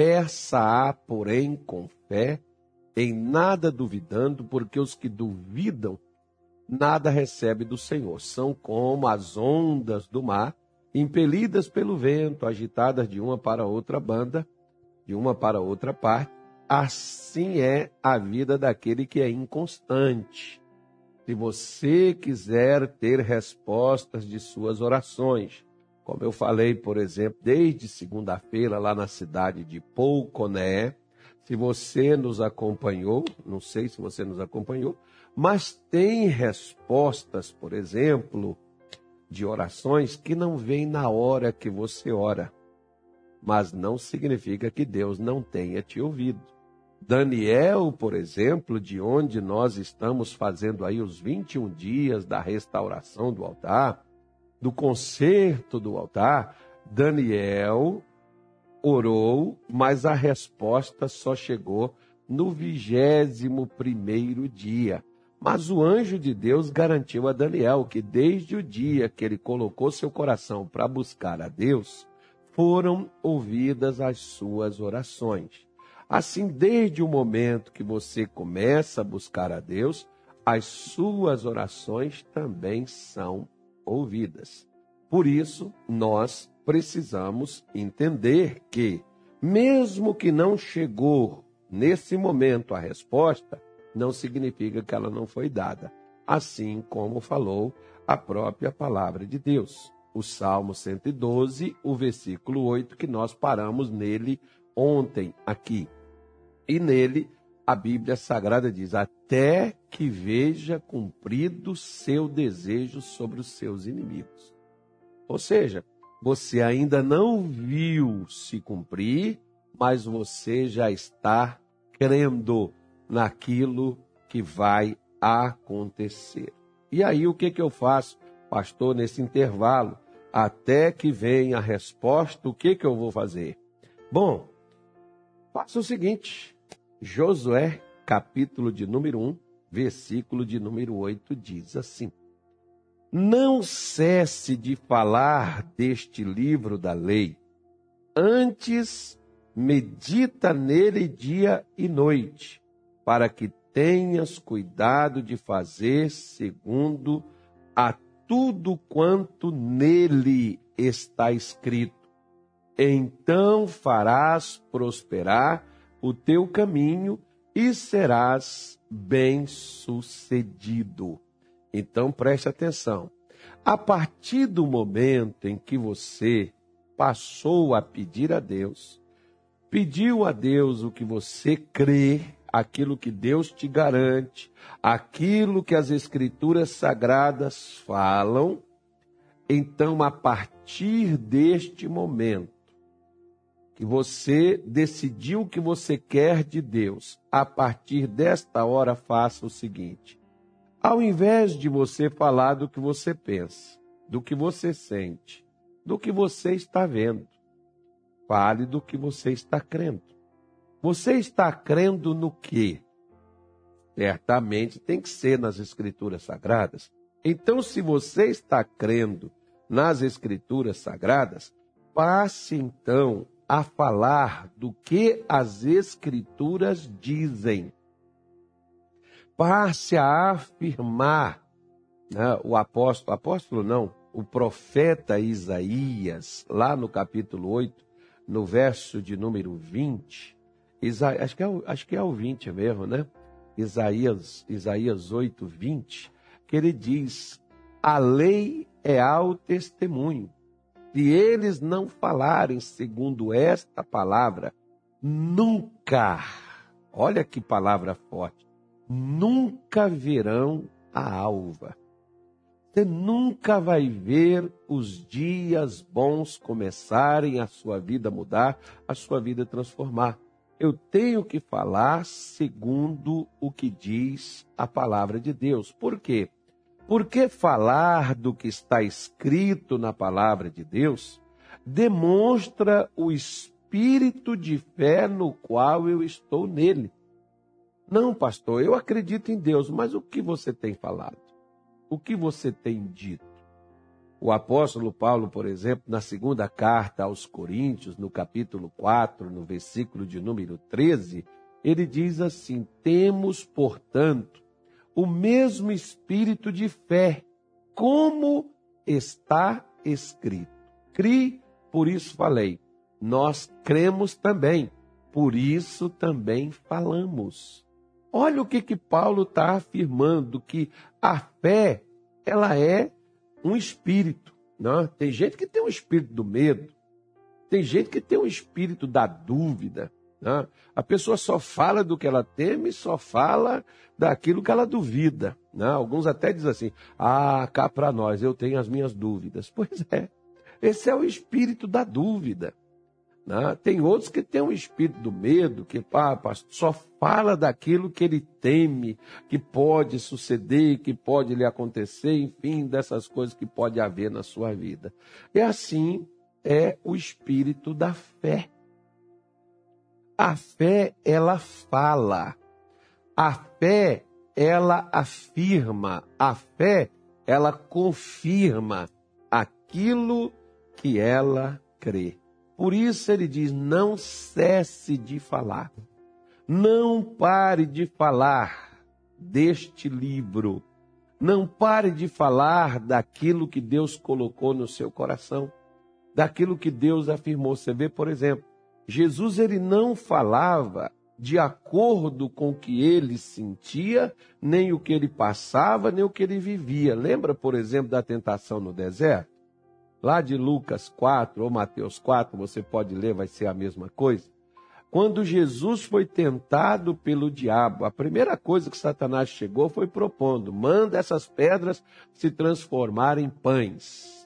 Peça-a, porém, com fé, em nada duvidando, porque os que duvidam nada recebe do Senhor. São como as ondas do mar, impelidas pelo vento, agitadas de uma para outra banda, de uma para outra parte. Assim é a vida daquele que é inconstante. Se você quiser ter respostas de suas orações, como eu falei, por exemplo, desde segunda-feira lá na cidade de Pouconé, se você nos acompanhou, não sei se você nos acompanhou, mas tem respostas, por exemplo, de orações que não vêm na hora que você ora, mas não significa que Deus não tenha te ouvido. Daniel, por exemplo, de onde nós estamos fazendo aí os 21 dias da restauração do altar, do conserto do altar, Daniel orou, mas a resposta só chegou no vigésimo primeiro dia. Mas o anjo de Deus garantiu a Daniel que desde o dia que ele colocou seu coração para buscar a Deus, foram ouvidas as suas orações. Assim, desde o momento que você começa a buscar a Deus, as suas orações também são ouvidas. Por isso, nós precisamos entender que, mesmo que não chegou nesse momento a resposta, não significa que ela não foi dada, assim como falou a própria palavra de Deus. O Salmo 112, o versículo 8, que nós paramos nele ontem aqui. E nele a Bíblia Sagrada diz: Até que veja cumprido seu desejo sobre os seus inimigos. Ou seja, você ainda não viu se cumprir, mas você já está crendo naquilo que vai acontecer. E aí o que, que eu faço, pastor, nesse intervalo? Até que venha a resposta, o que, que eu vou fazer? Bom, faça o seguinte: Josué, capítulo de número 1, versículo de número 8, diz assim: Não cesse de falar deste livro da lei, antes medita nele dia e noite para que tenhas cuidado de fazer segundo a tudo quanto nele está escrito. Então farás prosperar o teu caminho e serás bem-sucedido. Então preste atenção. A partir do momento em que você passou a pedir a Deus, pediu a Deus o que você crê, aquilo que Deus te garante, aquilo que as Escrituras sagradas falam, então a partir deste momento, que você decidiu o que você quer de Deus, a partir desta hora faça o seguinte: ao invés de você falar do que você pensa, do que você sente, do que você está vendo, fale do que você está crendo. Você está crendo no quê? Certamente tem que ser nas Escrituras Sagradas. Então, se você está crendo nas Escrituras Sagradas, passe então a falar do que as Escrituras dizem. Passe a afirmar né, o apóstolo, apóstolo não, o profeta Isaías, lá no capítulo 8, no verso de número 20, Isa, acho, que é, acho que é o 20 mesmo, né? Isaías, Isaías 8, 20, que ele diz: A lei é ao testemunho. Se eles não falarem segundo esta palavra, nunca, olha que palavra forte, nunca verão a alva. Você nunca vai ver os dias bons começarem, a sua vida mudar, a sua vida transformar eu tenho que falar segundo o que diz a palavra de Deus. Por quê? Porque falar do que está escrito na palavra de Deus demonstra o espírito de fé no qual eu estou nele. Não, pastor, eu acredito em Deus, mas o que você tem falado? O que você tem dito? O apóstolo Paulo, por exemplo, na segunda carta aos Coríntios, no capítulo 4, no versículo de número 13, ele diz assim: Temos, portanto, o mesmo espírito de fé, como está escrito. Cri, por isso falei. Nós cremos também, por isso também falamos. Olha o que que Paulo está afirmando, que a fé, ela é um espírito. Não? Né? Tem gente que tem um espírito do medo, tem gente que tem um espírito da dúvida. Né? A pessoa só fala do que ela teme, só fala daquilo que ela duvida. Né? Alguns até dizem assim: ah, cá para nós, eu tenho as minhas dúvidas. Pois é, esse é o espírito da dúvida. Né? Tem outros que têm um espírito do medo, que ah, só fala daquilo que ele teme, que pode suceder, que pode lhe acontecer, enfim, dessas coisas que pode haver na sua vida. E assim é o espírito da fé. A fé, ela fala. A fé, ela afirma. A fé, ela confirma aquilo que ela crê. Por isso ele diz: não cesse de falar, não pare de falar deste livro, não pare de falar daquilo que Deus colocou no seu coração, daquilo que Deus afirmou. Você vê, por exemplo, Jesus ele não falava de acordo com o que ele sentia, nem o que ele passava, nem o que ele vivia. Lembra, por exemplo, da tentação no deserto? Lá de Lucas 4 ou Mateus 4, você pode ler, vai ser a mesma coisa. Quando Jesus foi tentado pelo diabo, a primeira coisa que Satanás chegou foi propondo: manda essas pedras se transformarem em pães.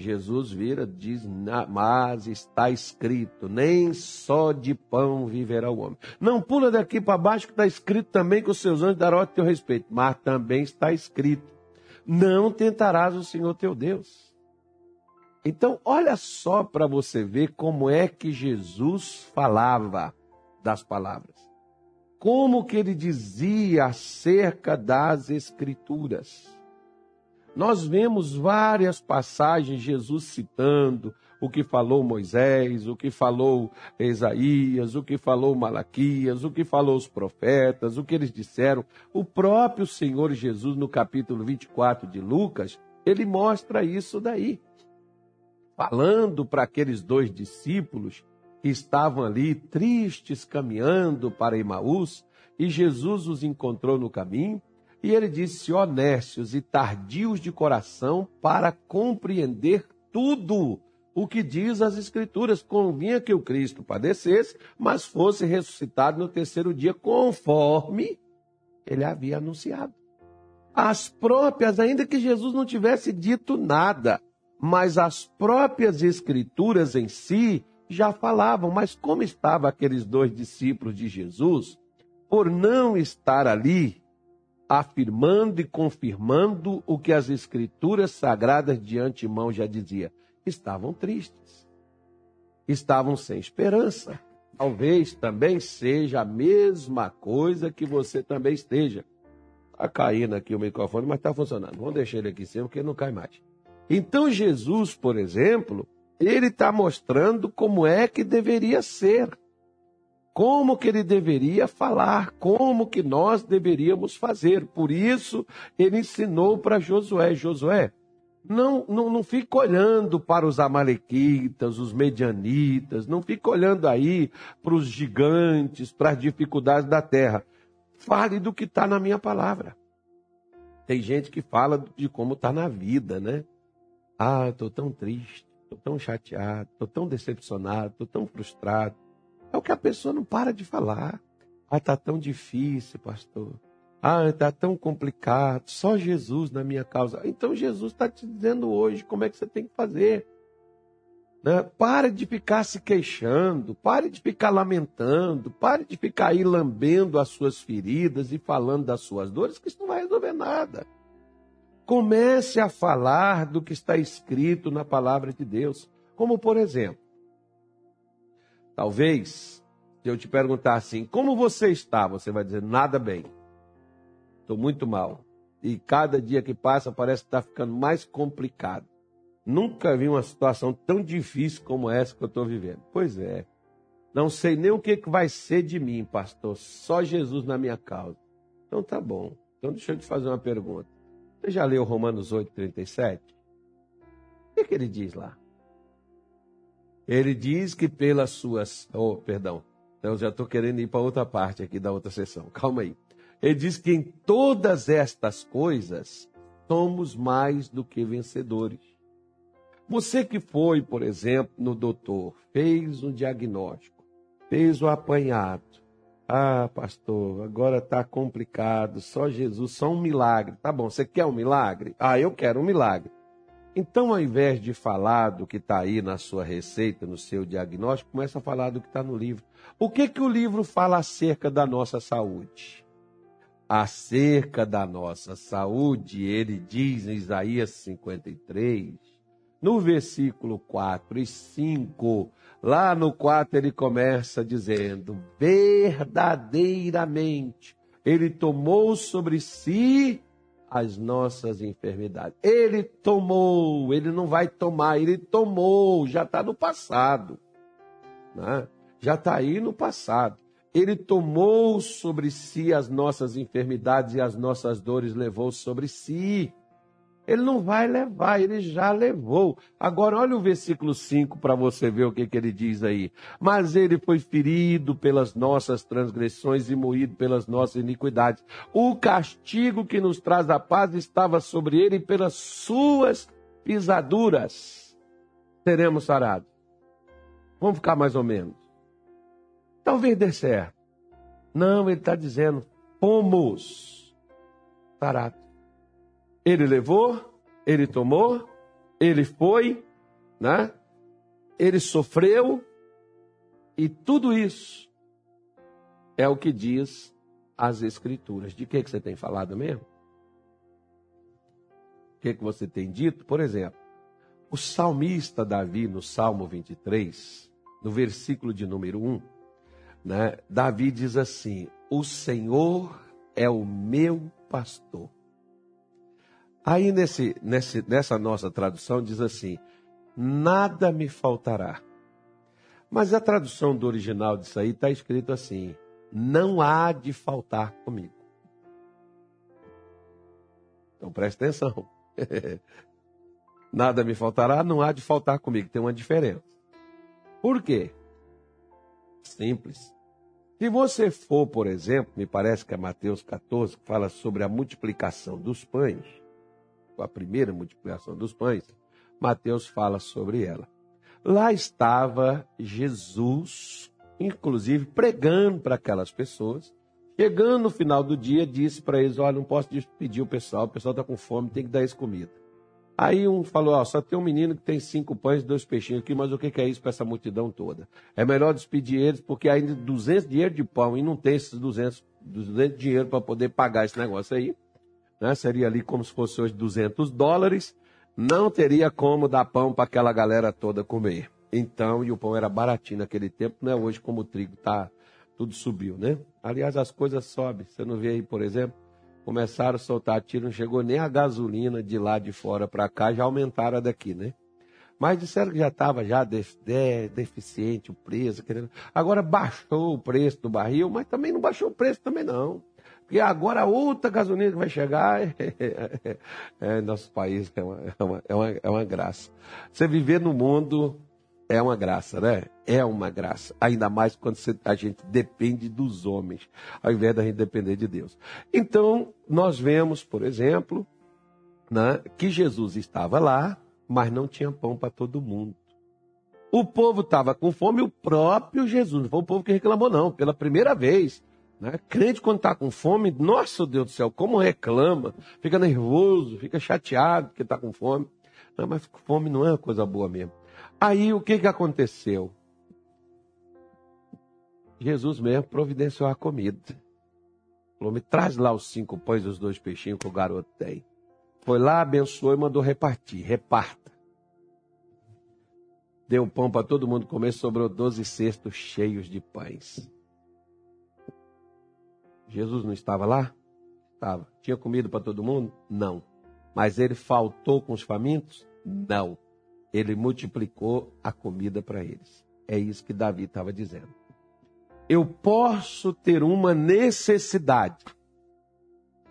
Jesus vira, diz, mas está escrito, nem só de pão viverá o homem. Não pula daqui para baixo que está escrito também que os seus anjos darão teu respeito, mas também está escrito, não tentarás o Senhor teu Deus. Então, olha só para você ver como é que Jesus falava das palavras. Como que ele dizia acerca das Escrituras. Nós vemos várias passagens Jesus citando o que falou Moisés, o que falou Isaías, o que falou Malaquias, o que falou os profetas, o que eles disseram. O próprio Senhor Jesus, no capítulo 24 de Lucas, ele mostra isso daí falando para aqueles dois discípulos que estavam ali tristes caminhando para Emaús, e Jesus os encontrou no caminho, e ele disse: honestos e tardios de coração para compreender tudo o que diz as Escrituras. Convinha que o Cristo padecesse, mas fosse ressuscitado no terceiro dia, conforme ele havia anunciado. As próprias, ainda que Jesus não tivesse dito nada, mas as próprias escrituras em si já falavam. Mas como estavam aqueles dois discípulos de Jesus, por não estar ali afirmando e confirmando o que as escrituras sagradas de antemão já dizia, estavam tristes, estavam sem esperança. Talvez também seja a mesma coisa que você também esteja. Está caindo aqui o microfone, mas está funcionando. Vamos deixar ele aqui em cima, porque não cai mais. Então Jesus, por exemplo, ele está mostrando como é que deveria ser, como que ele deveria falar, como que nós deveríamos fazer. Por isso, ele ensinou para Josué, Josué, não, não, não fica olhando para os amalequitas, os medianitas, não fica olhando aí para os gigantes, para as dificuldades da terra. Fale do que está na minha palavra. Tem gente que fala de como está na vida, né? Ah, estou tão triste, estou tão chateado, estou tão decepcionado, estou tão frustrado. É o que a pessoa não para de falar. Ah, está tão difícil, pastor. Ah, está tão complicado. Só Jesus na minha causa. Então Jesus está te dizendo hoje como é que você tem que fazer. Né? Pare de ficar se queixando, pare de ficar lamentando, pare de ficar aí lambendo as suas feridas e falando das suas dores, que isso não vai resolver nada. Comece a falar do que está escrito na palavra de Deus. Como, por exemplo, talvez, se eu te perguntar assim, como você está? Você vai dizer, nada bem. Estou muito mal. e cada dia que passa parece que está ficando mais complicado. Nunca vi uma situação tão difícil como essa que eu estou vivendo. Pois é. Não sei nem o que, vai ser de mim, pastor. Só Jesus na minha causa. Então tá bom. Então deixa eu te fazer uma pergunta. Você já leu Romanos 8, 37? O que, que ele diz lá? Ele diz que pelas suas. Oh, perdão. Eu já estou querendo ir para outra parte aqui da outra sessão. Calma aí. Ele diz que em todas estas coisas somos mais do que vencedores. Você que foi, por exemplo, no doutor, fez um diagnóstico, fez o apanhado. Ah, pastor, agora está complicado, só Jesus, só um milagre. Tá bom, você quer um milagre? Ah, eu quero um milagre. Então, ao invés de falar do que está aí na sua receita, no seu diagnóstico, começa a falar do que está no livro. O que, que o livro fala acerca da nossa saúde? Acerca da nossa saúde, ele diz em Isaías 53, no versículo 4 e 5, lá no 4 ele começa dizendo: verdadeiramente ele tomou sobre si as nossas enfermidades. Ele tomou, ele não vai tomar, ele tomou, já está no passado. Né? Já está aí no passado. Ele tomou sobre si as nossas enfermidades e as nossas dores levou sobre si. Ele não vai levar, ele já levou. Agora, olha o versículo 5 para você ver o que, que ele diz aí. Mas ele foi ferido pelas nossas transgressões e moído pelas nossas iniquidades. O castigo que nos traz a paz estava sobre ele e pelas suas pisaduras seremos sarados. Vamos ficar mais ou menos. Talvez dê certo. Não, ele está dizendo, fomos sarados. Ele levou, ele tomou, ele foi, né? Ele sofreu e tudo isso é o que diz as escrituras. De que que você tem falado mesmo? O que que você tem dito? Por exemplo, o salmista Davi no Salmo 23, no versículo de número 1, né? Davi diz assim: "O Senhor é o meu pastor Aí nesse, nesse, nessa nossa tradução diz assim: nada me faltará. Mas a tradução do original disso aí está escrito assim: não há de faltar comigo. Então preste atenção. nada me faltará, não há de faltar comigo. Tem uma diferença. Por quê? Simples. Se você for, por exemplo, me parece que é Mateus 14, que fala sobre a multiplicação dos pães, a primeira multiplicação dos pães, Mateus fala sobre ela. Lá estava Jesus, inclusive pregando para aquelas pessoas. Chegando no final do dia, disse para eles: Olha, não posso despedir o pessoal, o pessoal está com fome, tem que dar eles comida. Aí um falou: Ó, só tem um menino que tem cinco pães e dois peixinhos aqui, mas o que é isso para essa multidão toda? É melhor despedir eles, porque ainda 200 dinheiro de pão e não tem esses 200, 200 dinheiro para poder pagar esse negócio aí né? seria ali como se fosse hoje 200 dólares, não teria como dar pão para aquela galera toda comer. Então, e o pão era baratinho naquele tempo, não é hoje como o trigo tá, tudo subiu, né? Aliás, as coisas sobem. Você não vê aí, por exemplo, começaram a soltar tiro, não chegou nem a gasolina de lá de fora para cá, já aumentaram a daqui, né? Mas disseram que já estava já deficiente o preço. Agora baixou o preço do barril, mas também não baixou o preço também não. Porque agora outra gasolina que vai chegar, é, é, nosso país é uma, é, uma, é, uma, é uma graça. Você viver no mundo é uma graça, né? É uma graça. Ainda mais quando você, a gente depende dos homens, ao invés da gente depender de Deus. Então, nós vemos, por exemplo, né, que Jesus estava lá, mas não tinha pão para todo mundo. O povo estava com fome, o próprio Jesus, não foi o povo que reclamou, não, pela primeira vez. Né? Crente, quando está com fome, nossa Deus do céu, como reclama, fica nervoso, fica chateado porque está com fome. Não, mas fome não é uma coisa boa mesmo. Aí o que, que aconteceu? Jesus mesmo providenciou a comida. Falou: me traz lá os cinco pães e os dois peixinhos que o garoto tem. Foi lá, abençoou e mandou repartir. Reparta. Deu pão para todo mundo comer, sobrou doze cestos cheios de pães. Jesus não estava lá? Tava. Tinha comida para todo mundo? Não. Mas ele faltou com os famintos? Não. Ele multiplicou a comida para eles. É isso que Davi estava dizendo. Eu posso ter uma necessidade,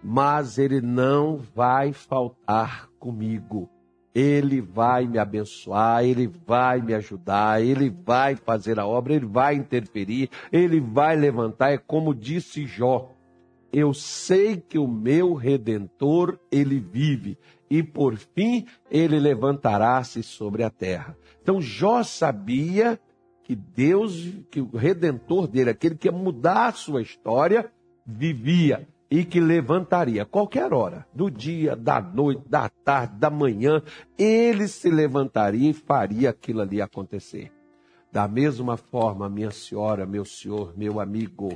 mas ele não vai faltar comigo. Ele vai me abençoar, ele vai me ajudar, ele vai fazer a obra, ele vai interferir, ele vai levantar. É como disse Jó: Eu sei que o meu redentor, ele vive, e por fim ele levantará-se sobre a terra. Então Jó sabia que Deus, que o redentor dele, aquele que ia mudar a sua história, vivia e que levantaria qualquer hora, do dia, da noite, da tarde, da manhã, ele se levantaria e faria aquilo ali acontecer. Da mesma forma, minha senhora, meu senhor, meu amigo,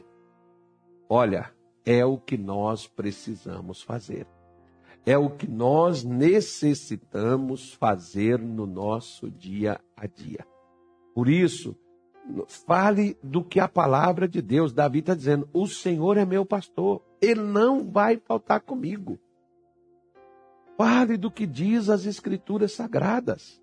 olha, é o que nós precisamos fazer. É o que nós necessitamos fazer no nosso dia a dia. Por isso, fale do que a palavra de Deus, Davi está dizendo: o Senhor é meu pastor, ele não vai faltar comigo. Fale do que diz as Escrituras Sagradas.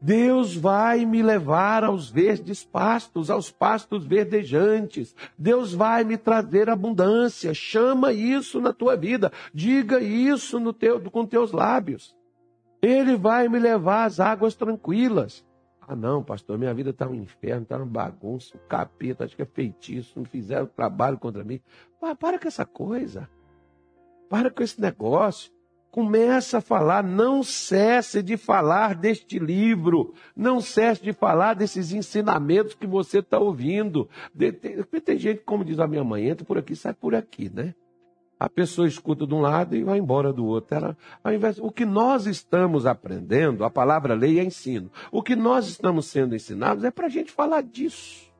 Deus vai me levar aos verdes pastos, aos pastos verdejantes. Deus vai me trazer abundância. Chama isso na tua vida. Diga isso no teu, com teus lábios. Ele vai me levar às águas tranquilas. Ah, não, pastor, minha vida está um inferno, está uma bagunça, um capeta, acho que é feitiço, fizeram trabalho contra mim. Para, para com essa coisa. Para com esse negócio. Começa a falar, não cesse de falar deste livro, não cesse de falar desses ensinamentos que você está ouvindo. Tem, tem gente, como diz a minha mãe, entra por aqui, sai por aqui, né? A pessoa escuta de um lado e vai embora do outro. Ela, ao invés, o que nós estamos aprendendo, a palavra lei é ensino. O que nós estamos sendo ensinados é para a gente falar disso.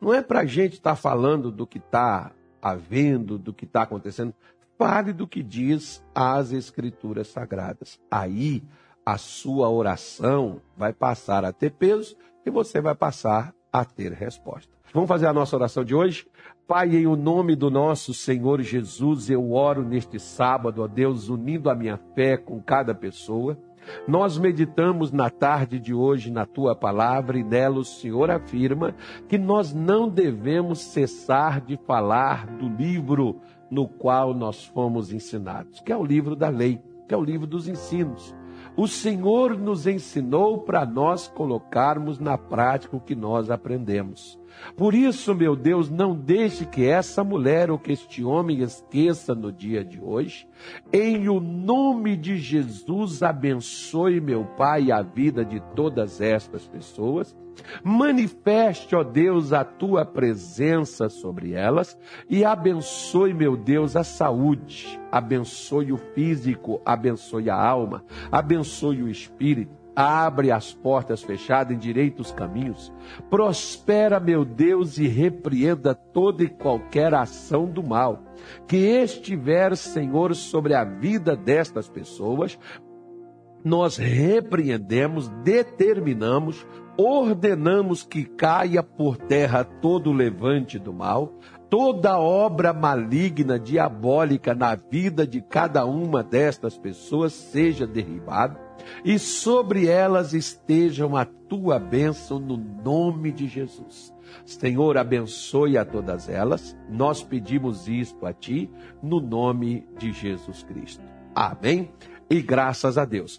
Não é para a gente estar tá falando do que está havendo, do que está acontecendo. Fale do que diz as Escrituras Sagradas. Aí a sua oração vai passar a ter peso e você vai passar a ter resposta. Vamos fazer a nossa oração de hoje? Pai, em o nome do nosso Senhor Jesus, eu oro neste sábado, ó Deus, unindo a minha fé com cada pessoa. Nós meditamos na tarde de hoje na tua palavra e nela o Senhor afirma que nós não devemos cessar de falar do livro no qual nós fomos ensinados, que é o livro da lei, que é o livro dos ensinos. O Senhor nos ensinou para nós colocarmos na prática o que nós aprendemos. Por isso, meu Deus, não deixe que essa mulher ou que este homem esqueça no dia de hoje. Em o nome de Jesus, abençoe, meu Pai, a vida de todas estas pessoas. Manifeste, ó Deus, a tua presença sobre elas e abençoe, meu Deus, a saúde, abençoe o físico, abençoe a alma, abençoe o espírito abre as portas fechadas, endireita os caminhos. Prospera, meu Deus, e repreenda toda e qualquer ação do mal que estiver, Senhor, sobre a vida destas pessoas. Nós repreendemos, determinamos, ordenamos que caia por terra todo levante do mal, toda obra maligna, diabólica na vida de cada uma destas pessoas seja derribada e sobre elas estejam a tua bênção no nome de Jesus. Senhor, abençoe a todas elas. Nós pedimos isto a ti no nome de Jesus Cristo. Amém. E graças a Deus.